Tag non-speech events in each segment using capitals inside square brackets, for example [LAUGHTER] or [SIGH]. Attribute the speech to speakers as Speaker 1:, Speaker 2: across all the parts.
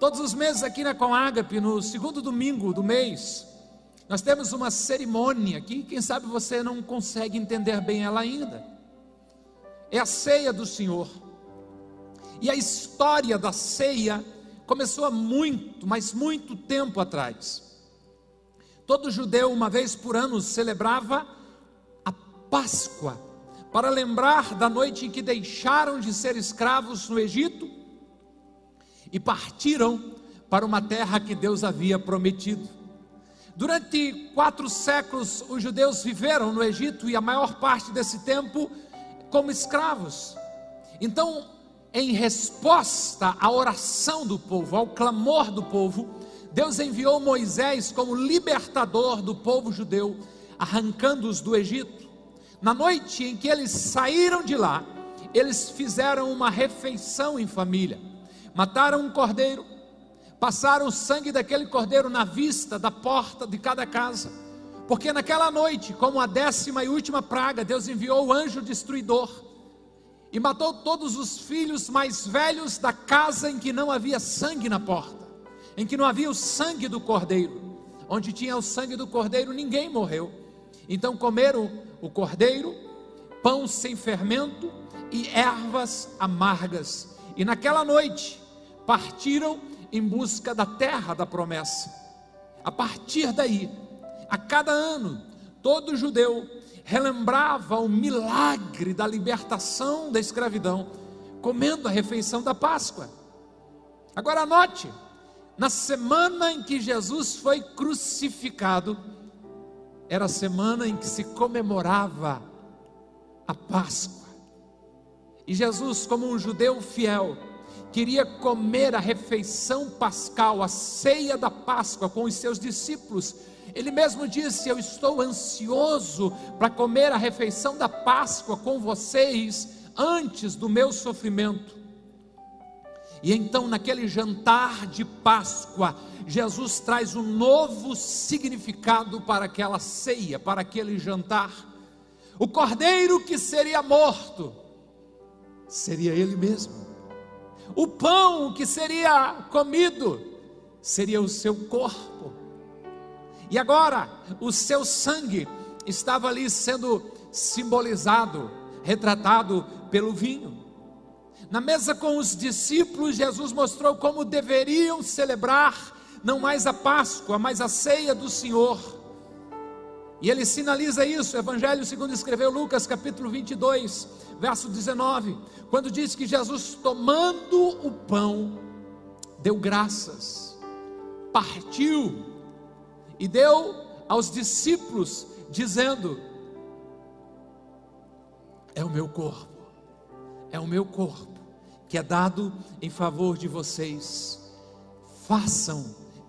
Speaker 1: Todos os meses aqui na Comágape, no segundo domingo do mês, nós temos uma cerimônia aqui, quem sabe você não consegue entender bem ela ainda. É a ceia do Senhor. E a história da ceia começou há muito, mas muito tempo atrás. Todo judeu, uma vez por ano, celebrava a Páscoa, para lembrar da noite em que deixaram de ser escravos no Egito e partiram para uma terra que Deus havia prometido. Durante quatro séculos, os judeus viveram no Egito e a maior parte desse tempo como escravos. Então, em resposta à oração do povo, ao clamor do povo, Deus enviou Moisés como libertador do povo judeu, arrancando-os do Egito. Na noite em que eles saíram de lá, eles fizeram uma refeição em família mataram um cordeiro, passaram o sangue daquele cordeiro na vista da porta de cada casa, porque naquela noite, como a décima e última praga, Deus enviou o anjo destruidor e matou todos os filhos mais velhos da casa em que não havia sangue na porta, em que não havia o sangue do cordeiro. Onde tinha o sangue do cordeiro, ninguém morreu. Então comeram o cordeiro, pão sem fermento e ervas amargas. E naquela noite, partiram em busca da terra da promessa. A partir daí, a cada ano, todo judeu relembrava o milagre da libertação da escravidão, comendo a refeição da Páscoa. Agora anote, na semana em que Jesus foi crucificado, era a semana em que se comemorava a Páscoa. E Jesus, como um judeu fiel, queria comer a refeição pascal, a ceia da Páscoa com os seus discípulos. Ele mesmo disse: Eu estou ansioso para comer a refeição da Páscoa com vocês antes do meu sofrimento. E então, naquele jantar de Páscoa, Jesus traz um novo significado para aquela ceia, para aquele jantar. O cordeiro que seria morto seria ele mesmo o pão que seria comido seria o seu corpo. E agora, o seu sangue estava ali sendo simbolizado, retratado pelo vinho. Na mesa com os discípulos, Jesus mostrou como deveriam celebrar não mais a Páscoa, mas a ceia do Senhor. E ele sinaliza isso, Evangelho segundo escreveu Lucas, capítulo 22, verso 19, quando diz que Jesus, tomando o pão, deu graças, partiu e deu aos discípulos, dizendo: É o meu corpo, é o meu corpo que é dado em favor de vocês, façam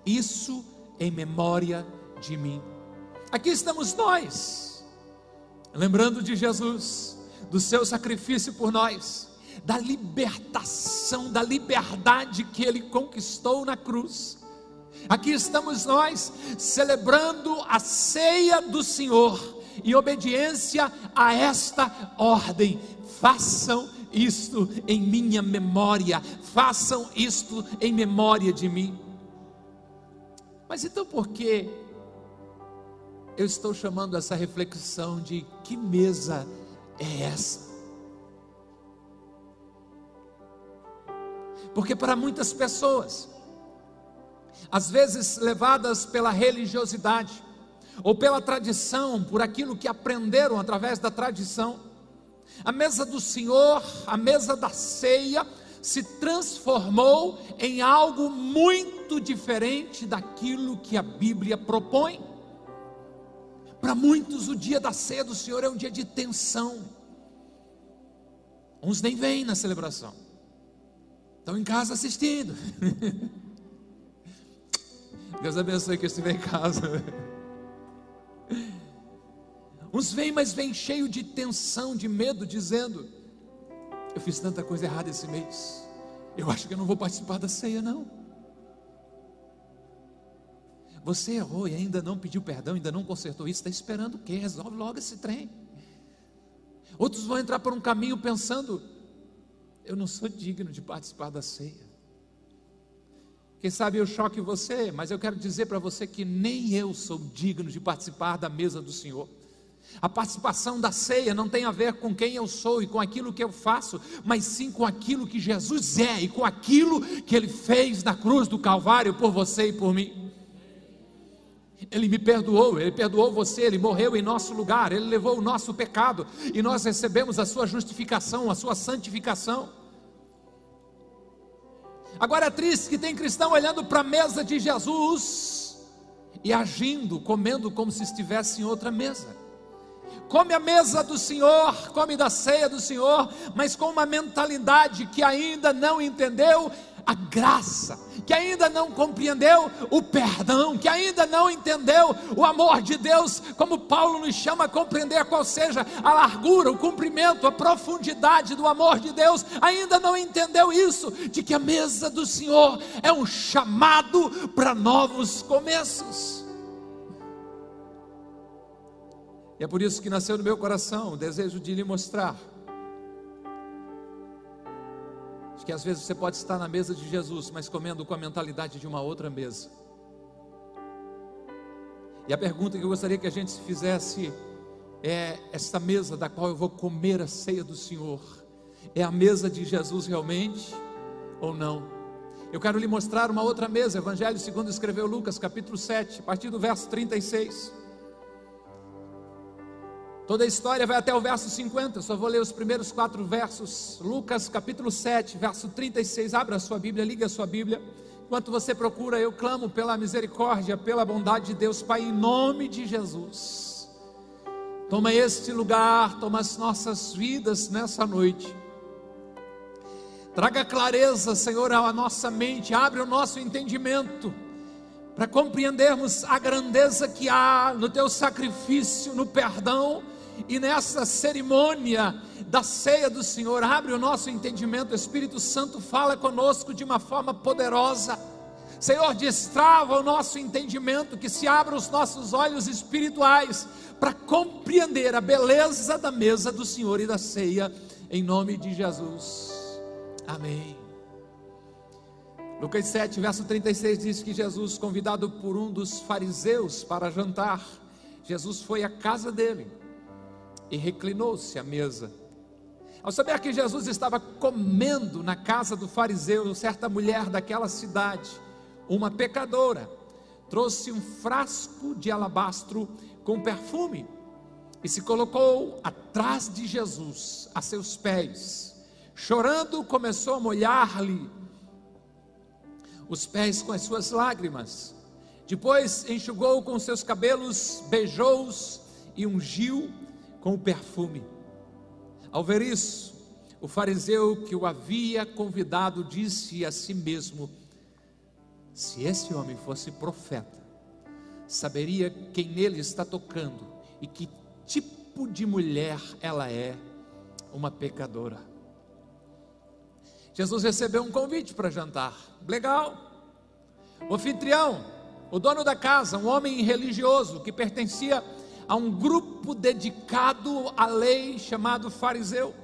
Speaker 1: isso em memória de mim. Aqui estamos nós, lembrando de Jesus do seu sacrifício por nós, da libertação, da liberdade que ele conquistou na cruz. Aqui estamos nós celebrando a ceia do Senhor em obediência a esta ordem. Façam isto em minha memória, façam isto em memória de mim. Mas então por que eu estou chamando essa reflexão de que mesa é essa. Porque para muitas pessoas, às vezes levadas pela religiosidade, ou pela tradição, por aquilo que aprenderam através da tradição, a mesa do Senhor, a mesa da ceia, se transformou em algo muito diferente daquilo que a Bíblia propõe. Para muitos, o dia da ceia do Senhor é um dia de tensão. Uns nem vêm na celebração, estão em casa assistindo. [LAUGHS] Deus abençoe que eu estiver em casa. Uns vêm, mas vêm cheio de tensão, de medo, dizendo: Eu fiz tanta coisa errada esse mês, eu acho que eu não vou participar da ceia, não. Você errou e ainda não pediu perdão, ainda não consertou isso, está esperando o quê? Resolve logo esse trem. Outros vão entrar por um caminho pensando: eu não sou digno de participar da ceia. Quem sabe eu choque você, mas eu quero dizer para você que nem eu sou digno de participar da mesa do Senhor. A participação da ceia não tem a ver com quem eu sou e com aquilo que eu faço, mas sim com aquilo que Jesus é e com aquilo que Ele fez na cruz do Calvário por você e por mim. Ele me perdoou, Ele perdoou você, Ele morreu em nosso lugar, Ele levou o nosso pecado e nós recebemos a Sua justificação, a Sua santificação. Agora é triste que tem cristão olhando para a mesa de Jesus e agindo, comendo como se estivesse em outra mesa come a mesa do Senhor, come da ceia do Senhor, mas com uma mentalidade que ainda não entendeu a graça, que ainda não compreendeu o perdão, que ainda não entendeu o amor de Deus, como Paulo nos chama a compreender qual seja a largura, o comprimento, a profundidade do amor de Deus, ainda não entendeu isso, de que a mesa do Senhor é um chamado para novos começos. E é por isso que nasceu no meu coração o desejo de lhe mostrar. De que às vezes você pode estar na mesa de Jesus, mas comendo com a mentalidade de uma outra mesa. E a pergunta que eu gostaria que a gente se fizesse é: esta mesa da qual eu vou comer a ceia do Senhor, é a mesa de Jesus realmente ou não? Eu quero lhe mostrar uma outra mesa, Evangelho segundo escreveu Lucas, capítulo 7, a partir do verso 36. Toda a história vai até o verso 50, só vou ler os primeiros quatro versos. Lucas capítulo 7, verso 36. Abra a sua Bíblia, liga a sua Bíblia. Enquanto você procura, eu clamo pela misericórdia, pela bondade de Deus, Pai, em nome de Jesus. Toma este lugar, toma as nossas vidas nessa noite. Traga clareza, Senhor, à nossa mente, abre o nosso entendimento para compreendermos a grandeza que há no teu sacrifício, no perdão e nessa cerimônia da ceia do Senhor, abre o nosso entendimento, o Espírito Santo fala conosco de uma forma poderosa. Senhor, destrava o nosso entendimento, que se abra os nossos olhos espirituais para compreender a beleza da mesa do Senhor e da ceia, em nome de Jesus. Amém. Lucas 7, verso 36 diz que Jesus, convidado por um dos fariseus para jantar, Jesus foi à casa dele e reclinou-se à mesa. Ao saber que Jesus estava comendo na casa do fariseu, certa mulher daquela cidade, uma pecadora, trouxe um frasco de alabastro com perfume e se colocou atrás de Jesus, a seus pés. Chorando, começou a molhar-lhe os pés com as suas lágrimas. Depois enxugou com seus cabelos, beijou-os e ungiu com o perfume. Ao ver isso, o fariseu que o havia convidado disse a si mesmo: Se esse homem fosse profeta, saberia quem nele está tocando e que tipo de mulher ela é, uma pecadora. Jesus recebeu um convite para jantar. Legal. O anfitrião, o dono da casa, um homem religioso que pertencia a um grupo dedicado à lei chamado fariseu.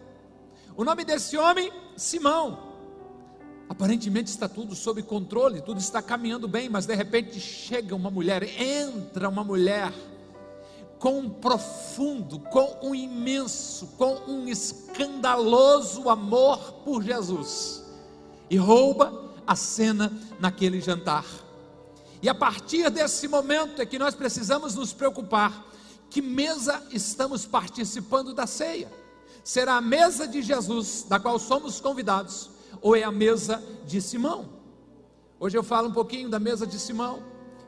Speaker 1: O nome desse homem, Simão. Aparentemente está tudo sob controle, tudo está caminhando bem, mas de repente chega uma mulher, entra uma mulher com um profundo, com um imenso, com um escandaloso amor por Jesus e rouba a cena naquele jantar. E a partir desse momento é que nós precisamos nos preocupar que mesa estamos participando da ceia? Será a mesa de Jesus, da qual somos convidados, ou é a mesa de Simão? Hoje eu falo um pouquinho da mesa de Simão,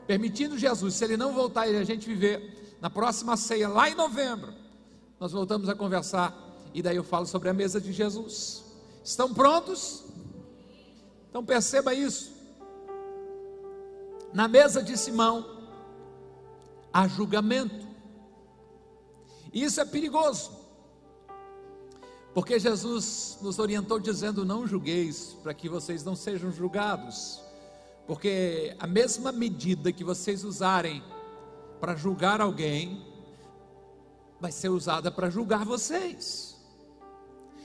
Speaker 1: permitindo Jesus, se ele não voltar e a gente viver na próxima ceia, lá em novembro, nós voltamos a conversar e daí eu falo sobre a mesa de Jesus. Estão prontos? Então perceba isso. Na mesa de Simão há julgamento. Isso é perigoso, porque Jesus nos orientou dizendo: Não julgueis, para que vocês não sejam julgados, porque a mesma medida que vocês usarem para julgar alguém, vai ser usada para julgar vocês.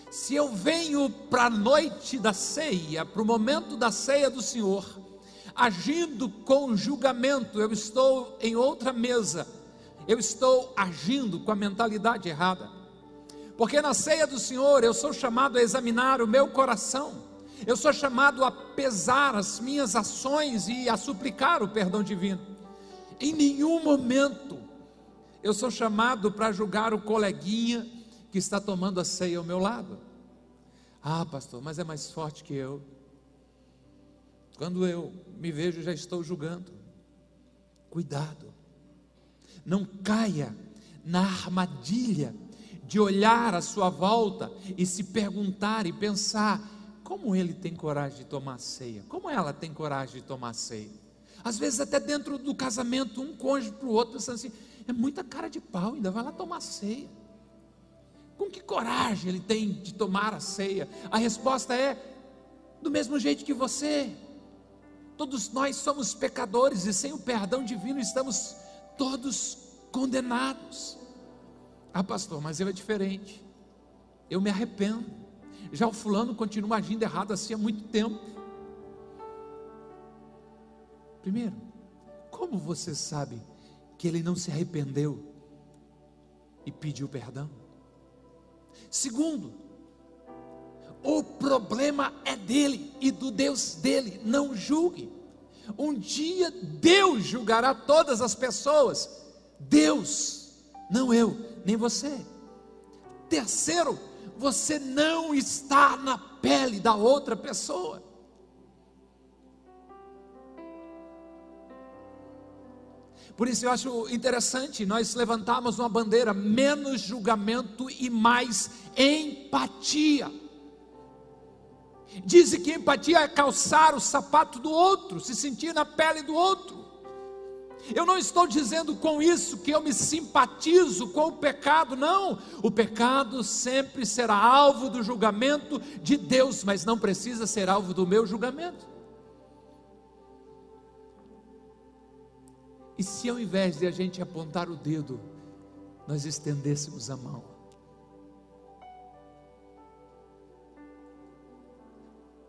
Speaker 1: Se eu venho para a noite da ceia, para o momento da ceia do Senhor, agindo com julgamento, eu estou em outra mesa, eu estou agindo com a mentalidade errada. Porque na ceia do Senhor eu sou chamado a examinar o meu coração, eu sou chamado a pesar as minhas ações e a suplicar o perdão divino. Em nenhum momento eu sou chamado para julgar o coleguinha que está tomando a ceia ao meu lado. Ah, pastor, mas é mais forte que eu. Quando eu me vejo, já estou julgando. Cuidado, não caia na armadilha de olhar à sua volta e se perguntar e pensar: como ele tem coragem de tomar ceia? Como ela tem coragem de tomar ceia? Às vezes, até dentro do casamento, um cônjuge para o outro, pensando assim: é muita cara de pau, ainda vai lá tomar ceia. Com que coragem ele tem de tomar a ceia? A resposta é: do mesmo jeito que você. Todos nós somos pecadores e sem o perdão divino estamos todos condenados. Ah, pastor, mas eu é diferente. Eu me arrependo. Já o fulano continua agindo errado assim há muito tempo. Primeiro, como você sabe que ele não se arrependeu e pediu perdão? Segundo, o problema é dele e do Deus dele, não julgue. Um dia Deus julgará todas as pessoas, Deus, não eu nem você. Terceiro, você não está na pele da outra pessoa. Por isso eu acho interessante nós levantarmos uma bandeira menos julgamento e mais empatia. Dizem que empatia é calçar o sapato do outro, se sentir na pele do outro. Eu não estou dizendo com isso que eu me simpatizo com o pecado, não. O pecado sempre será alvo do julgamento de Deus, mas não precisa ser alvo do meu julgamento. E se ao invés de a gente apontar o dedo, nós estendêssemos a mão?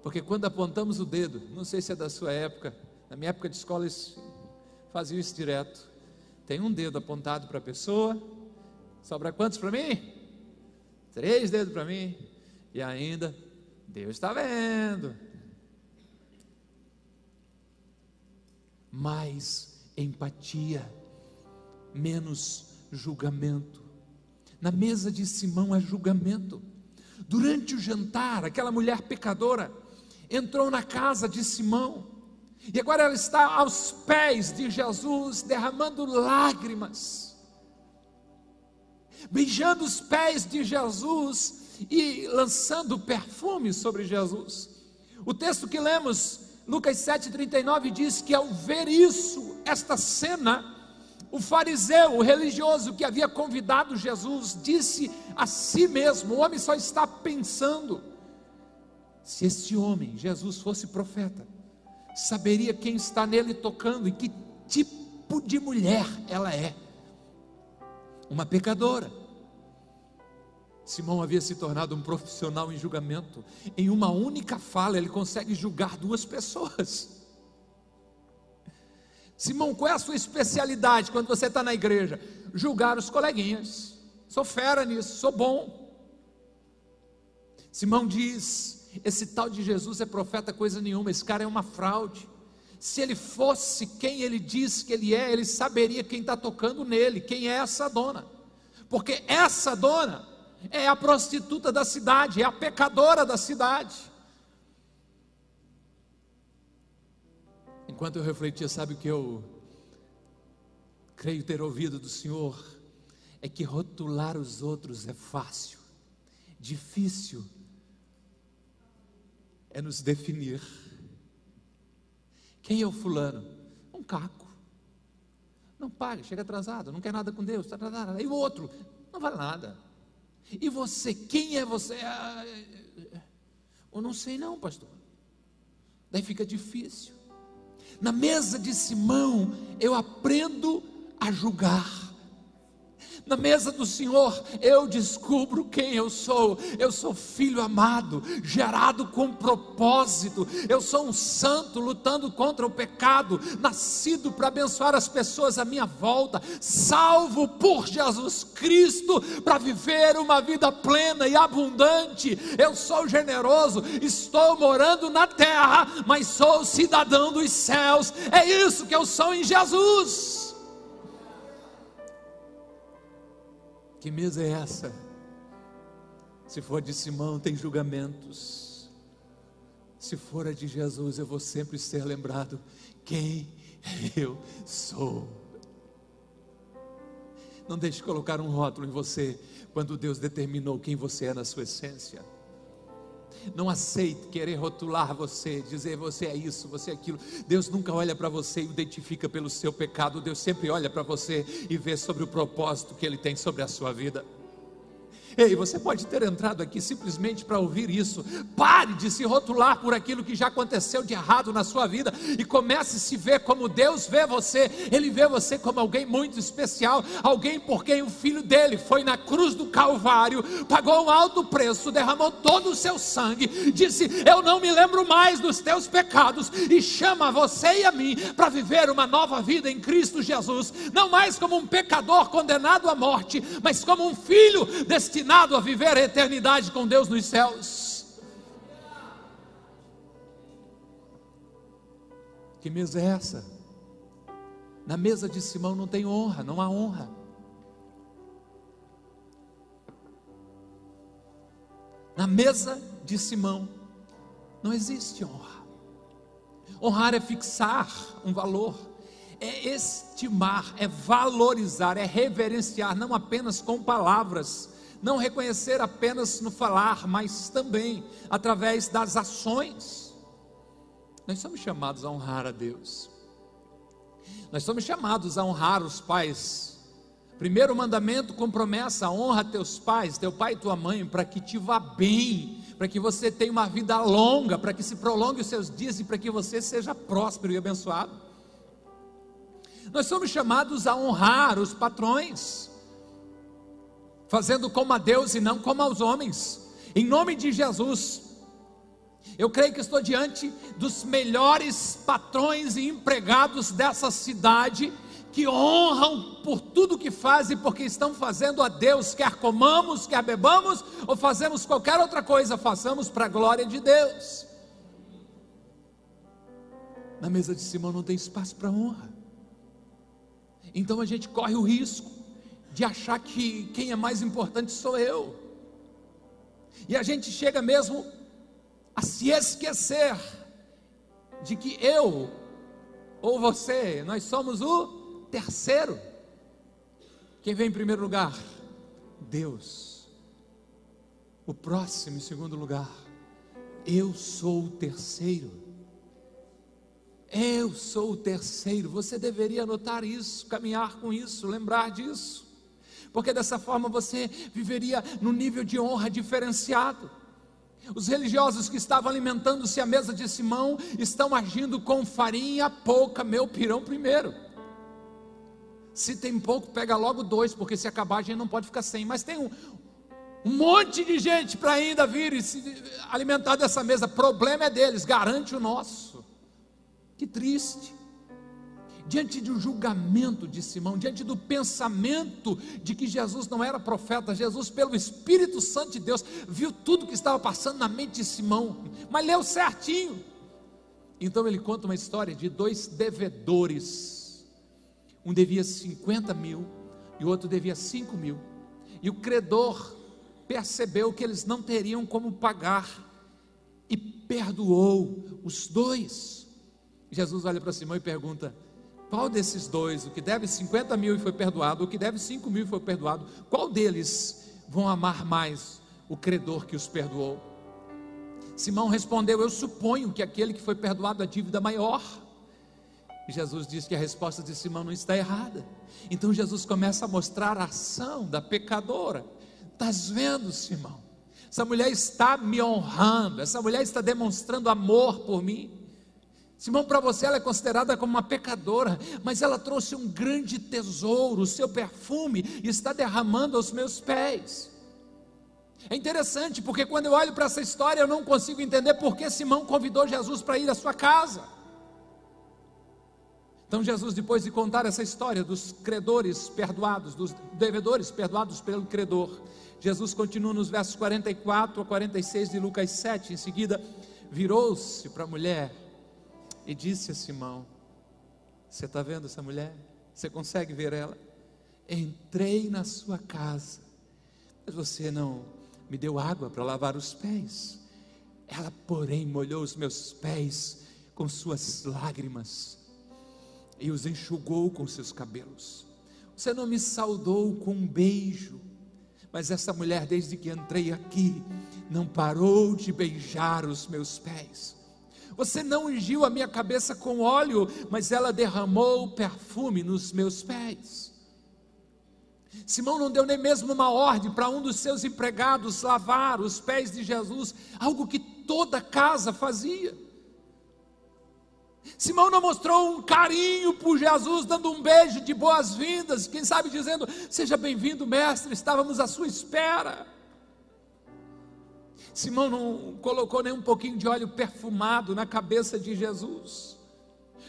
Speaker 1: Porque quando apontamos o dedo, não sei se é da sua época, na minha época de escola isso faziam isso direto. Tem um dedo apontado para a pessoa, sobra quantos para mim? Três dedos para mim, e ainda, Deus está vendo. Mais empatia, menos julgamento. Na mesa de Simão há julgamento. Durante o jantar, aquela mulher pecadora entrou na casa de Simão e agora ela está aos pés de Jesus, derramando lágrimas, beijando os pés de Jesus e lançando perfume sobre Jesus. O texto que lemos, Lucas 7,39, diz que ao ver isso, esta cena, o fariseu, o religioso que havia convidado Jesus, disse a si mesmo: o homem só está pensando, se esse homem, Jesus, fosse profeta saberia quem está nele tocando e que tipo de mulher ela é. Uma pecadora. Simão havia se tornado um profissional em julgamento. Em uma única fala, ele consegue julgar duas pessoas. Simão, qual é a sua especialidade quando você está na igreja? Julgar os coleguinhas. Sou fera nisso, sou bom. Simão diz: esse tal de Jesus é profeta coisa nenhuma, esse cara é uma fraude. Se ele fosse quem ele diz que ele é, ele saberia quem está tocando nele, quem é essa dona. Porque essa dona é a prostituta da cidade, é a pecadora da cidade. Enquanto eu refletia, sabe o que eu creio ter ouvido do Senhor? É que rotular os outros é fácil, difícil é nos definir. Quem é o fulano? Um caco. Não paga, chega atrasado, não quer nada com Deus. Tá, tá, tá, e o outro? Não vale nada. E você, quem é você? Ah, eu não sei não, pastor. Daí fica difícil. Na mesa de Simão, eu aprendo a julgar. Na mesa do Senhor, eu descubro quem eu sou. Eu sou filho amado, gerado com propósito. Eu sou um santo lutando contra o pecado, nascido para abençoar as pessoas à minha volta, salvo por Jesus Cristo para viver uma vida plena e abundante. Eu sou generoso, estou morando na terra, mas sou cidadão dos céus. É isso que eu sou em Jesus. Que mesa é essa? Se for de Simão, tem julgamentos. Se for a de Jesus, eu vou sempre ser lembrado quem eu sou. Não deixe colocar um rótulo em você quando Deus determinou quem você é na sua essência. Não aceite querer rotular você, dizer você é isso, você é aquilo. Deus nunca olha para você e identifica pelo seu pecado. Deus sempre olha para você e vê sobre o propósito que Ele tem sobre a sua vida. Ei, você pode ter entrado aqui simplesmente para ouvir isso. Pare de se rotular por aquilo que já aconteceu de errado na sua vida e comece a se ver como Deus vê você. Ele vê você como alguém muito especial, alguém por quem o filho dele foi na cruz do Calvário, pagou um alto preço, derramou todo o seu sangue, disse: Eu não me lembro mais dos teus pecados e chama você e a mim para viver uma nova vida em Cristo Jesus, não mais como um pecador condenado à morte, mas como um filho destinado destinado a viver a eternidade com Deus nos céus. Que mesa é essa? Na mesa de Simão não tem honra, não há honra. Na mesa de Simão não existe honra. Honrar é fixar um valor, é estimar, é valorizar, é reverenciar, não apenas com palavras, não reconhecer apenas no falar, mas também através das ações. Nós somos chamados a honrar a Deus. Nós somos chamados a honrar os pais. Primeiro mandamento com promessa: honra teus pais, teu pai e tua mãe, para que te vá bem, para que você tenha uma vida longa, para que se prolongue os seus dias e para que você seja próspero e abençoado. Nós somos chamados a honrar os patrões fazendo como a Deus e não como aos homens. Em nome de Jesus, eu creio que estou diante dos melhores patrões e empregados dessa cidade que honram por tudo que fazem, porque estão fazendo a Deus, quer comamos, quer bebamos, ou fazemos qualquer outra coisa, façamos para a glória de Deus. Na mesa de Simão não tem espaço para honra. Então a gente corre o risco de achar que quem é mais importante sou eu. E a gente chega mesmo a se esquecer de que eu ou você, nós somos o terceiro. Quem vem em primeiro lugar? Deus. O próximo em segundo lugar. Eu sou o terceiro. Eu sou o terceiro. Você deveria anotar isso, caminhar com isso, lembrar disso porque dessa forma você viveria no nível de honra diferenciado. Os religiosos que estavam alimentando-se à mesa de Simão estão agindo com farinha pouca, meu pirão primeiro. Se tem pouco, pega logo dois, porque se acabar a gente não pode ficar sem. Mas tem um, um monte de gente para ainda vir e se alimentar dessa mesa. Problema é deles, garante o nosso. Que triste diante do julgamento de Simão, diante do pensamento de que Jesus não era profeta, Jesus, pelo Espírito Santo de Deus, viu tudo que estava passando na mente de Simão, mas leu certinho. Então ele conta uma história de dois devedores. Um devia 50 mil e o outro devia 5 mil. E o credor percebeu que eles não teriam como pagar e perdoou os dois. Jesus olha para Simão e pergunta: qual desses dois, o que deve 50 mil e foi perdoado, o que deve 5 mil e foi perdoado, qual deles vão amar mais o credor que os perdoou? Simão respondeu: Eu suponho que aquele que foi perdoado a dívida maior. E Jesus disse que a resposta de Simão não está errada. Então Jesus começa a mostrar a ação da pecadora. Estás vendo, Simão? Essa mulher está me honrando, essa mulher está demonstrando amor por mim. Simão, para você ela é considerada como uma pecadora, mas ela trouxe um grande tesouro, o seu perfume, está derramando aos meus pés. É interessante, porque quando eu olho para essa história, eu não consigo entender por que Simão convidou Jesus para ir à sua casa. Então, Jesus, depois de contar essa história dos credores perdoados, dos devedores perdoados pelo credor, Jesus continua nos versos 44 a 46 de Lucas 7. Em seguida, virou-se para a mulher e disse a Simão: Você está vendo essa mulher? Você consegue ver ela? Entrei na sua casa, mas você não me deu água para lavar os pés. Ela, porém, molhou os meus pés com suas lágrimas e os enxugou com seus cabelos. Você não me saudou com um beijo, mas essa mulher, desde que entrei aqui, não parou de beijar os meus pés. Você não ungiu a minha cabeça com óleo, mas ela derramou perfume nos meus pés. Simão não deu nem mesmo uma ordem para um dos seus empregados lavar os pés de Jesus, algo que toda casa fazia. Simão não mostrou um carinho por Jesus, dando um beijo de boas-vindas, quem sabe dizendo: Seja bem-vindo, mestre, estávamos à sua espera. Simão não colocou nem um pouquinho de óleo perfumado na cabeça de Jesus.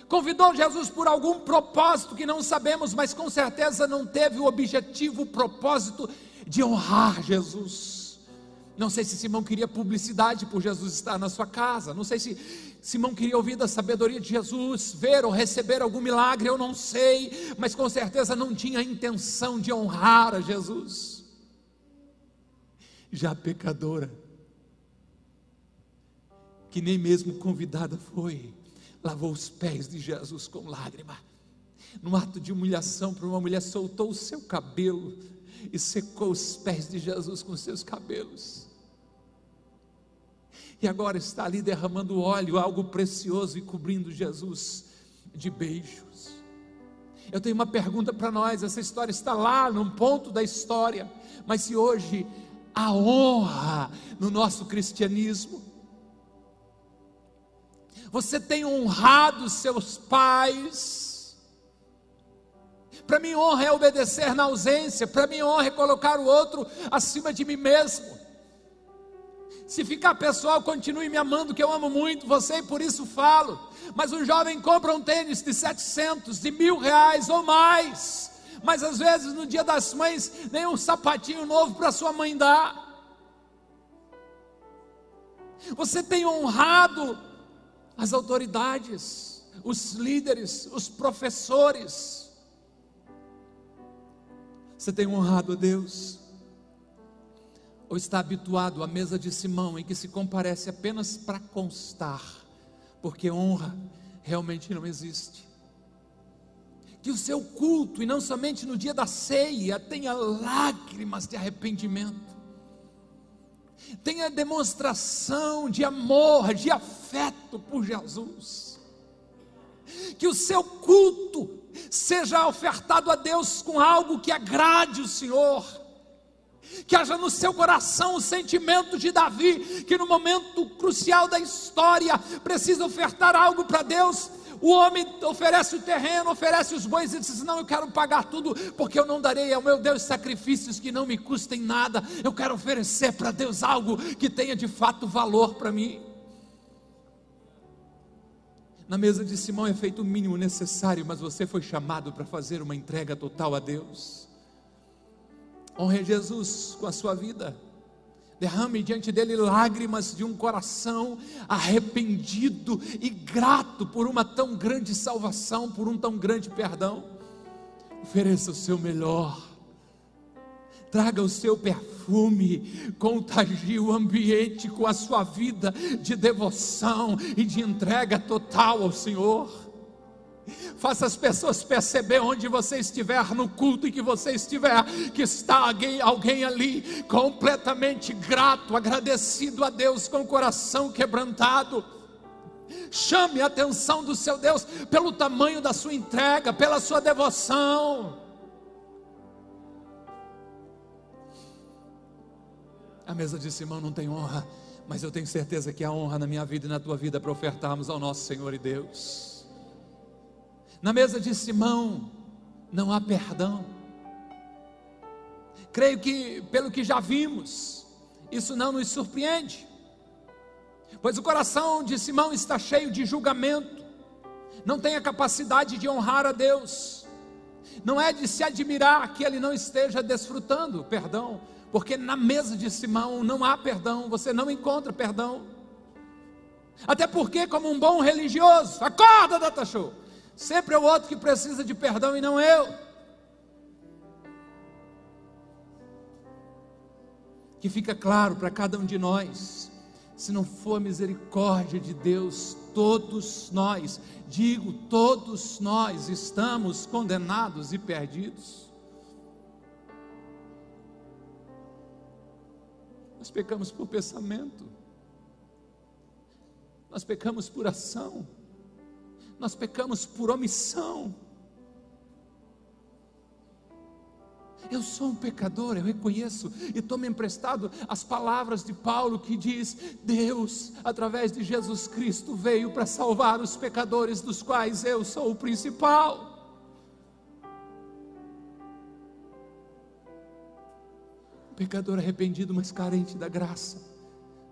Speaker 1: Convidou Jesus por algum propósito que não sabemos, mas com certeza não teve o objetivo, o propósito de honrar Jesus. Não sei se Simão queria publicidade por Jesus estar na sua casa, não sei se Simão queria ouvir da sabedoria de Jesus, ver ou receber algum milagre, eu não sei, mas com certeza não tinha a intenção de honrar a Jesus. Já pecadora, que nem mesmo convidada foi, lavou os pés de Jesus com lágrima. Num ato de humilhação para uma mulher, soltou o seu cabelo e secou os pés de Jesus com seus cabelos. E agora está ali derramando óleo, algo precioso, e cobrindo Jesus de beijos. Eu tenho uma pergunta para nós: essa história está lá num ponto da história, mas se hoje a honra no nosso cristianismo você tem honrado seus pais. Para mim, honra é obedecer na ausência. Para mim, honra é colocar o outro acima de mim mesmo. Se ficar pessoal, continue me amando, que eu amo muito você e por isso falo. Mas um jovem compra um tênis de 700, de mil reais ou mais. Mas às vezes no dia das mães, nem um sapatinho novo para sua mãe dar. Você tem honrado as autoridades, os líderes, os professores. Você tem honrado a Deus? Ou está habituado à mesa de Simão, em que se comparece apenas para constar, porque honra realmente não existe? Que o seu culto, e não somente no dia da ceia, tenha lágrimas de arrependimento tenha demonstração de amor, de afeto por Jesus. Que o seu culto seja ofertado a Deus com algo que agrade o Senhor. Que haja no seu coração o sentimento de Davi, que no momento crucial da história precisa ofertar algo para Deus, o homem oferece o terreno, oferece os bois e diz: Não, eu quero pagar tudo, porque eu não darei ao meu Deus sacrifícios que não me custem nada. Eu quero oferecer para Deus algo que tenha de fato valor para mim. Na mesa de Simão é feito o mínimo necessário, mas você foi chamado para fazer uma entrega total a Deus. Honre Jesus com a sua vida. Derrame diante dele lágrimas de um coração arrependido e grato por uma tão grande salvação, por um tão grande perdão. Ofereça o seu melhor. Traga o seu perfume, contagie o ambiente com a sua vida de devoção e de entrega total ao Senhor. Faça as pessoas perceber onde você estiver no culto e que você estiver, que está alguém, alguém ali completamente grato, agradecido a Deus com o coração quebrantado. Chame a atenção do seu Deus pelo tamanho da sua entrega, pela sua devoção. A mesa de Simão não tem honra, mas eu tenho certeza que a honra na minha vida e na tua vida para ofertarmos ao nosso Senhor e Deus. Na mesa de Simão não há perdão. Creio que, pelo que já vimos, isso não nos surpreende, pois o coração de Simão está cheio de julgamento, não tem a capacidade de honrar a Deus, não é de se admirar que ele não esteja desfrutando perdão, porque na mesa de Simão não há perdão, você não encontra perdão. Até porque, como um bom religioso, acorda, Data Show, sempre é o outro que precisa de perdão e não eu. Que fica claro para cada um de nós, se não for a misericórdia de Deus, todos nós, digo, todos nós estamos condenados e perdidos. Nós pecamos por pensamento, nós pecamos por ação, nós pecamos por omissão. Eu sou um pecador, eu reconheço e tomo emprestado as palavras de Paulo que diz: Deus, através de Jesus Cristo, veio para salvar os pecadores, dos quais eu sou o principal. Pecador arrependido, mas carente da graça,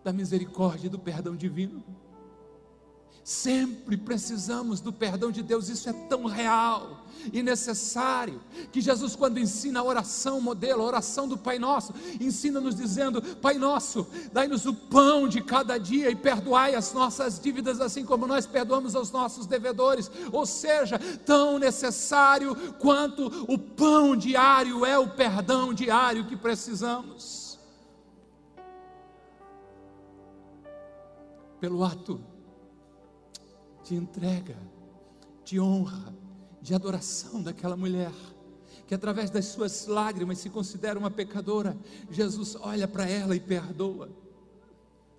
Speaker 1: da misericórdia e do perdão divino. Sempre precisamos do perdão de Deus, isso é tão real e necessário que Jesus, quando ensina a oração modelo, a oração do Pai Nosso, ensina-nos dizendo: Pai Nosso, dai-nos o pão de cada dia e perdoai as nossas dívidas, assim como nós perdoamos aos nossos devedores. Ou seja, tão necessário quanto o pão diário é o perdão diário que precisamos. Pelo ato de entrega, de honra, de adoração daquela mulher, que através das suas lágrimas se considera uma pecadora. Jesus olha para ela e perdoa.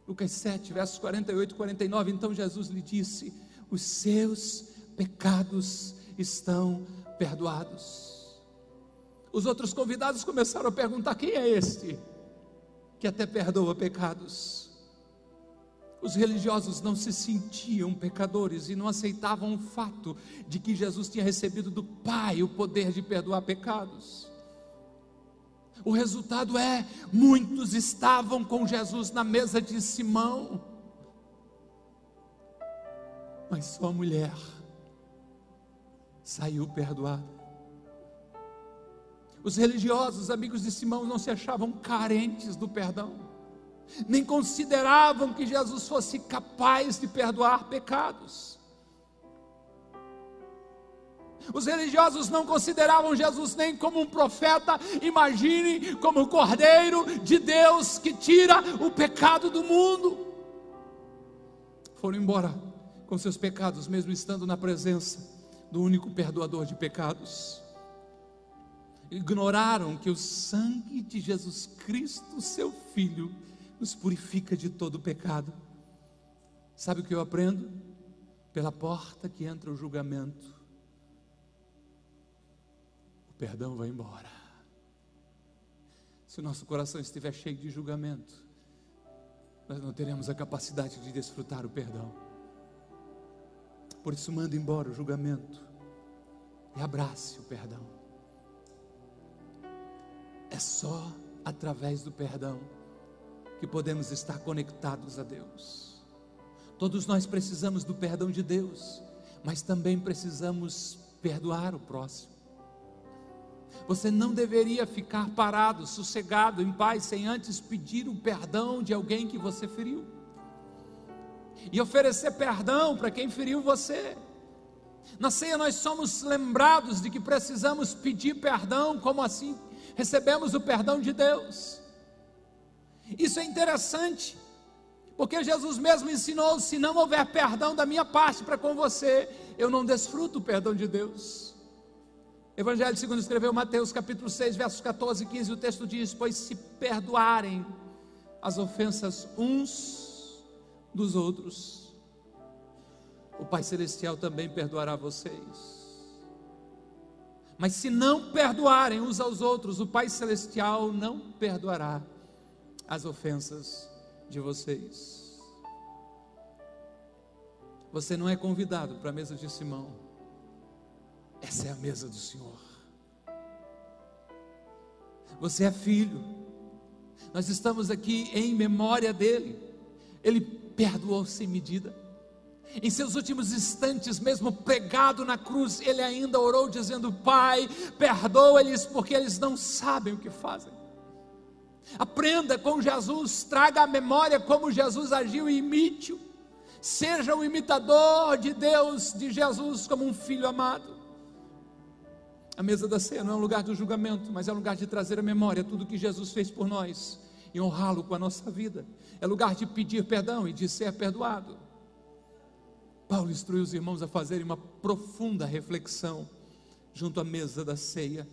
Speaker 1: Lucas 7, versos 48 e 49. Então Jesus lhe disse: Os seus pecados estão perdoados. Os outros convidados começaram a perguntar: quem é este que até perdoa pecados? Os religiosos não se sentiam pecadores e não aceitavam o fato de que Jesus tinha recebido do Pai o poder de perdoar pecados. O resultado é: muitos estavam com Jesus na mesa de Simão, mas só a mulher saiu perdoada. Os religiosos, amigos de Simão, não se achavam carentes do perdão nem consideravam que Jesus fosse capaz de perdoar pecados. Os religiosos não consideravam Jesus nem como um profeta, imagine como o Cordeiro de Deus que tira o pecado do mundo. Foram embora com seus pecados, mesmo estando na presença do único perdoador de pecados. Ignoraram que o sangue de Jesus Cristo, seu Filho, nos purifica de todo pecado. Sabe o que eu aprendo? Pela porta que entra o julgamento, o perdão vai embora. Se o nosso coração estiver cheio de julgamento, nós não teremos a capacidade de desfrutar o perdão. Por isso, manda embora o julgamento e abrace o perdão. É só através do perdão que podemos estar conectados a Deus. Todos nós precisamos do perdão de Deus, mas também precisamos perdoar o próximo. Você não deveria ficar parado, sossegado, em paz, sem antes pedir o perdão de alguém que você feriu. E oferecer perdão para quem feriu você. Na ceia nós somos lembrados de que precisamos pedir perdão, como assim recebemos o perdão de Deus. Isso é interessante, porque Jesus mesmo ensinou: se não houver perdão da minha parte para com você, eu não desfruto o perdão de Deus. Evangelho segundo escreveu Mateus capítulo 6, versos 14 e 15, o texto diz: Pois se perdoarem as ofensas uns dos outros, o Pai Celestial também perdoará vocês. Mas se não perdoarem uns aos outros, o Pai Celestial não perdoará as ofensas de vocês. Você não é convidado para a mesa de Simão, essa é a mesa do Senhor. Você é filho, nós estamos aqui em memória dele, ele perdoou sem medida. Em seus últimos instantes, mesmo pregado na cruz, ele ainda orou dizendo: Pai, perdoa-lhes porque eles não sabem o que fazem. Aprenda com Jesus, traga à memória como Jesus agiu e imite-o. Seja o imitador de Deus, de Jesus, como um filho amado. A mesa da ceia não é um lugar do julgamento, mas é um lugar de trazer à memória tudo que Jesus fez por nós e honrá-lo com a nossa vida. É lugar de pedir perdão e de ser perdoado. Paulo instruiu os irmãos a fazerem uma profunda reflexão junto à mesa da ceia.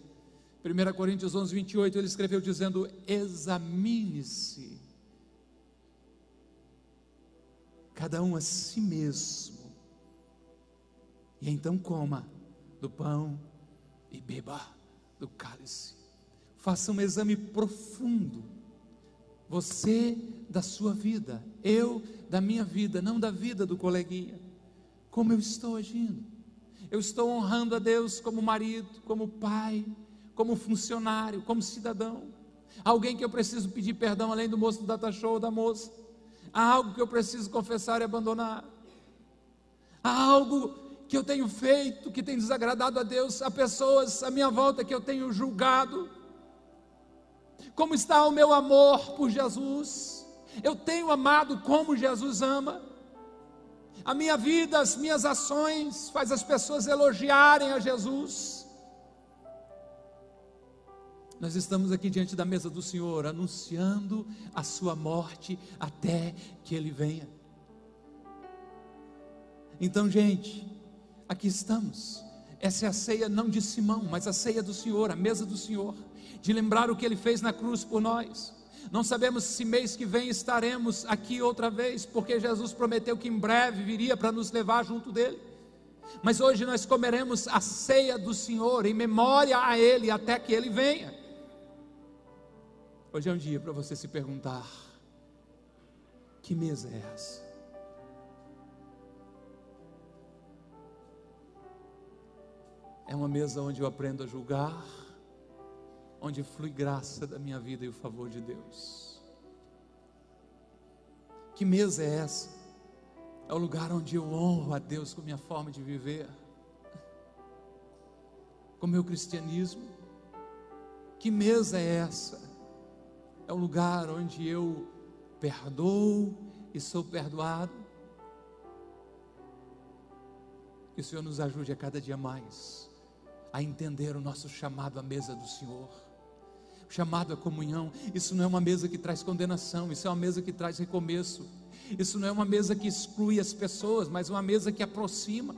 Speaker 1: 1 Coríntios 11, 28, ele escreveu dizendo: Examine-se, cada um a si mesmo, e então coma do pão e beba do cálice. Faça um exame profundo, você da sua vida, eu da minha vida, não da vida do coleguinha como eu estou agindo. Eu estou honrando a Deus como marido, como pai, como funcionário, como cidadão. Alguém que eu preciso pedir perdão além do moço do data show ou da moça. Há algo que eu preciso confessar e abandonar. Há algo que eu tenho feito que tem desagradado a Deus, há pessoas à minha volta que eu tenho julgado. Como está o meu amor por Jesus? Eu tenho amado como Jesus ama. A minha vida, as minhas ações faz as pessoas elogiarem a Jesus. Nós estamos aqui diante da mesa do Senhor, anunciando a sua morte até que ele venha. Então, gente, aqui estamos. Essa é a ceia não de Simão, mas a ceia do Senhor, a mesa do Senhor, de lembrar o que ele fez na cruz por nós. Não sabemos se mês que vem estaremos aqui outra vez, porque Jesus prometeu que em breve viria para nos levar junto dele. Mas hoje nós comeremos a ceia do Senhor em memória a Ele até que Ele venha. Hoje é um dia para você se perguntar: que mesa é essa? É uma mesa onde eu aprendo a julgar onde flui graça da minha vida e o favor de Deus. Que mesa é essa? É o lugar onde eu honro a Deus com minha forma de viver, com meu cristianismo. Que mesa é essa? É o lugar onde eu perdoo e sou perdoado. Que o Senhor nos ajude a cada dia mais a entender o nosso chamado à mesa do Senhor chamado à comunhão. Isso não é uma mesa que traz condenação, isso é uma mesa que traz recomeço. Isso não é uma mesa que exclui as pessoas, mas uma mesa que aproxima.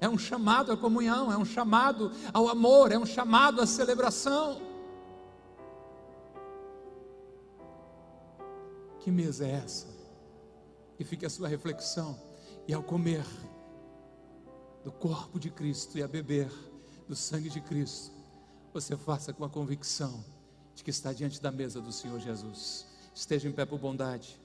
Speaker 1: É um chamado à comunhão, é um chamado ao amor, é um chamado à celebração. Que mesa é essa? E fique a sua reflexão. E ao comer do corpo de Cristo e a beber do sangue de Cristo, você faça com a convicção de que está diante da mesa do Senhor Jesus. Esteja em pé por bondade.